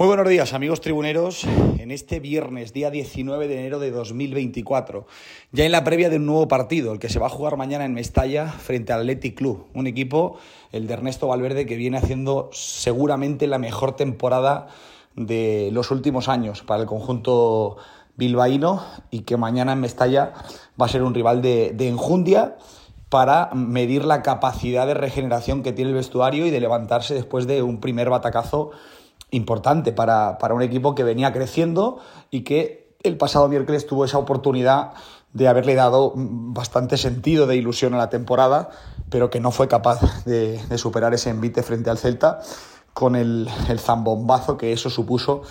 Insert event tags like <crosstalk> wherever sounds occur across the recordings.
Muy buenos días amigos tribuneros, en este viernes, día 19 de enero de 2024, ya en la previa de un nuevo partido, el que se va a jugar mañana en Mestalla frente al Athletic Club, un equipo, el de Ernesto Valverde, que viene haciendo seguramente la mejor temporada de los últimos años para el conjunto bilbaíno y que mañana en Mestalla va a ser un rival de, de enjundia para medir la capacidad de regeneración que tiene el vestuario y de levantarse después de un primer batacazo importante para, un equipo que venía creciendo y que el pasado miércoles tuvo esa oportunidad de haberle dado bastante sentido de ilusión a la temporada, pero que no fue capaz de, superar ese envite frente al Celta con el, el, zambombazo que eso supuso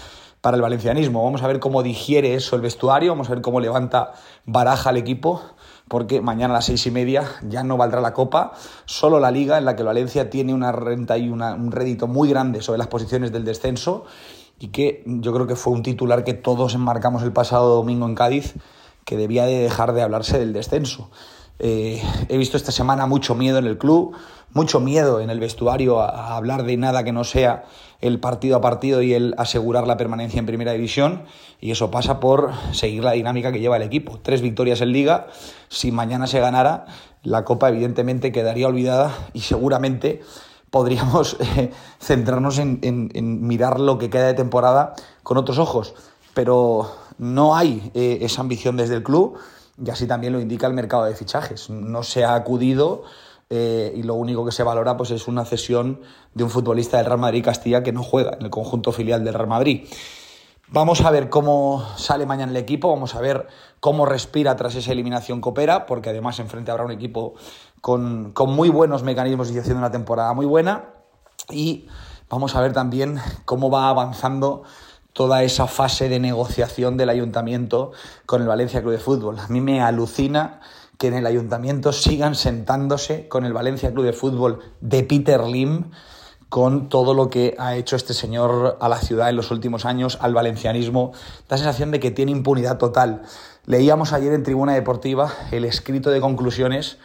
para el valencianismo. Vamos a ver cómo digiere eso el vestuario, vamos a ver cómo levanta baraja el equipo porque mañana a las seis y media ya no valdrá la Copa, solo la Liga, en la que Valencia tiene una renta y un rédito muy grande sobre las posiciones del descenso y que yo creo que fue un titular que todos enmarcamos el pasado domingo en Cádiz, que debía de dejar de hablarse del descenso. Eh, he visto esta semana mucho miedo en el club, mucho miedo en el vestuario a, hablar de nada que no sea el partido a partido y el asegurar la permanencia en primera división. Y eso pasa por seguir la dinámica que lleva el equipo. Tres victorias en liga. Si mañana se ganara, la Copa evidentemente quedaría olvidada y seguramente podríamos <laughs> eh, centrarnos en, mirar lo que queda de temporada con otros ojos. Pero no hay eh, esa ambición desde el club y así también lo indica el mercado de fichajes. No se ha acudido eh, y lo único que se valora pues, es una cesión de un futbolista del Real Madrid Castilla que no juega en el conjunto filial del Real Madrid. Vamos a ver cómo sale mañana el equipo, vamos a ver cómo respira tras esa eliminación Copera, porque además enfrente habrá un equipo con, con muy buenos mecanismos y haciendo una temporada muy buena. Y vamos a ver también cómo va avanzando toda esa fase de negociación del ayuntamiento con el Valencia Club de Fútbol. A mí me alucina que en el ayuntamiento sigan sentándose con el Valencia Club de Fútbol de Peter Lim, con todo lo que ha hecho este señor a la ciudad en los últimos años, al valencianismo. Da sensación de que tiene impunidad total. Leíamos ayer en Tribuna Deportiva el escrito de conclusiones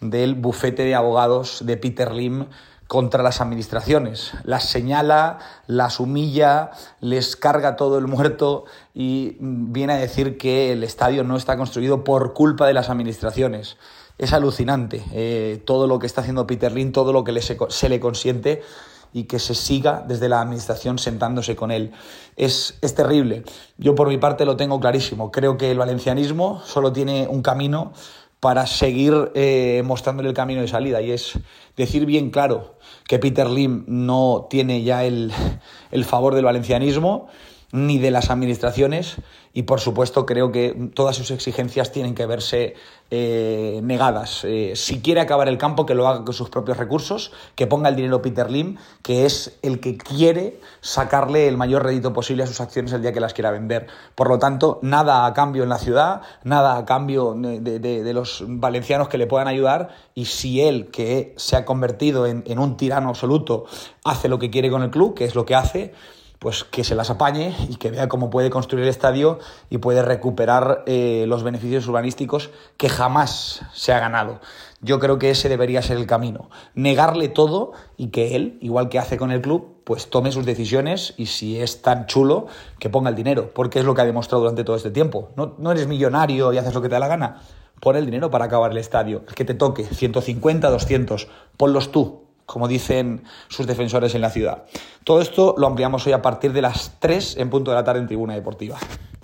del bufete de abogados de Peter Lim contra las administraciones. Las señala, las humilla, les carga todo el muerto y viene a decir que el estadio no está construido por culpa de las administraciones. Es alucinante eh, todo lo que está haciendo Peter Lin, todo lo que se, se le consiente y que se siga desde la administración sentándose con él. Es, es, terrible. Yo por mi parte lo tengo clarísimo. Creo que el valencianismo solo tiene un camino para seguir eh, mostrándole el camino de salida. Y es decir bien claro que Peter Lim no tiene ya el, el favor del valencianismo ni de las administraciones y por supuesto creo que todas sus exigencias tienen que verse eh, negadas. Eh, si quiere acabar el campo, que lo haga con sus propios recursos, que ponga el dinero Peter Lim, que es el que quiere sacarle el mayor rédito posible a sus acciones el día que las quiera vender. Por lo tanto, nada a cambio en la ciudad, nada a cambio de, los valencianos que le puedan ayudar y si él, que se ha convertido en, en un tirano absoluto, hace lo que quiere con el club, que es lo que hace, pues que se las apañe y que vea cómo puede construir el estadio y puede recuperar eh, los beneficios urbanísticos que jamás se ha ganado. Yo creo que ese debería ser el camino. Negarle todo y que él, igual que hace con el club, pues tome sus decisiones y si es tan chulo, que ponga el dinero, porque es lo que ha demostrado durante todo este tiempo. No, no eres millonario y haces lo que te da la gana. Pon el dinero para acabar el estadio. El que te toque, 150, 200, ponlos tú como dicen sus defensores en la ciudad. Todo esto lo ampliamos hoy a partir de las 3 en punto de la tarde en Tribuna Deportiva.